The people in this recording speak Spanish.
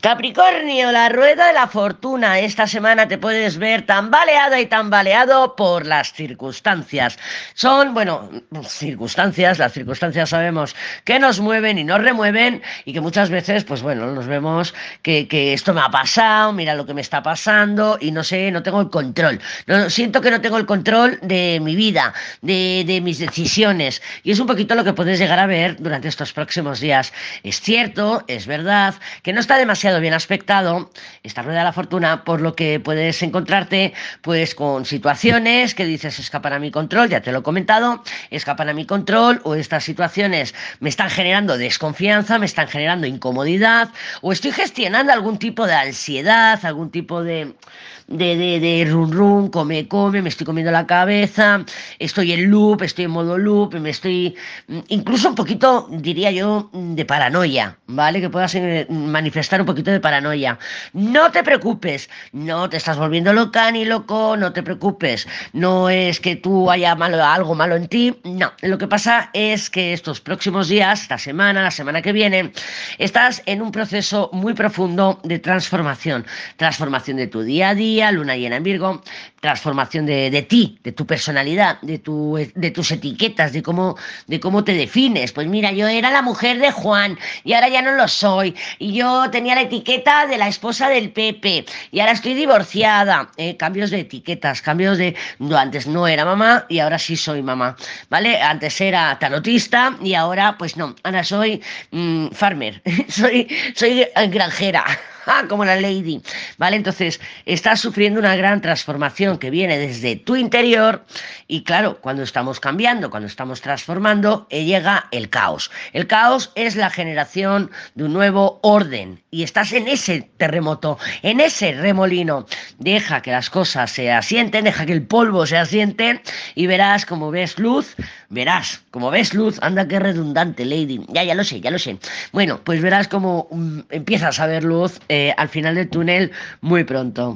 Capricornio, la rueda de la fortuna. Esta semana te puedes ver tambaleada y tambaleado por las circunstancias. Son, bueno, circunstancias, las circunstancias sabemos que nos mueven y nos remueven y que muchas veces, pues bueno, nos vemos que, esto me ha pasado, mira lo que me está pasando y no sé, no tengo el control. No, siento que no tengo el control de mi vida, de, de mis decisiones. Y es un poquito lo que puedes llegar a ver durante estos próximos días. Es cierto, es verdad, que no está demasiado bien aspectado esta rueda de la fortuna, por lo que puedes encontrarte pues con situaciones que dices escapan a mi control, ya te lo he comentado, escapan a mi control o estas situaciones me están generando desconfianza, me están generando incomodidad o estoy gestionando algún tipo de ansiedad, algún tipo de de, de, de run run, come, come, me estoy comiendo la cabeza, estoy en loop, estoy en modo loop, me estoy incluso un poquito, diría yo, de paranoia, ¿vale? Que puedas eh, manifestar un poquito de paranoia. No te preocupes, no te estás volviendo loca ni loco, no te preocupes, no es que tú haya malo, algo malo en ti, no, lo que pasa es que estos próximos días, esta semana, la semana que viene, estás en un proceso muy profundo de transformación, transformación de tu día a día, luna llena en Virgo, transformación de, ti, de tu personalidad, de, tu, de tus etiquetas, de cómo, de cómo te defines. Pues mira, yo era la mujer de Juan y ahora ya no lo soy. Y yo tenía la etiqueta de la esposa del Pepe y ahora estoy divorciada. Eh, cambios de etiquetas, cambios de... No, antes no era mamá y ahora sí soy mamá. ¿Vale? Antes era tarotista y ahora pues no, ahora soy mm, farmer, soy, soy granjera. Ah, como la lady, ¿vale? Entonces, estás sufriendo una gran transformación que viene desde tu interior y claro, cuando estamos cambiando, cuando estamos transformando, eh, llega el caos. El caos es la generación de un nuevo orden y estás en ese terremoto, en ese remolino. Deja que las cosas se asienten, deja que el polvo se asiente y verás como ves luz, verás como ves luz, anda que redundante, lady. Ya, ya lo sé, ya lo sé. Bueno, pues verás como mm, empiezas a ver luz. Eh, al final del túnel muy pronto.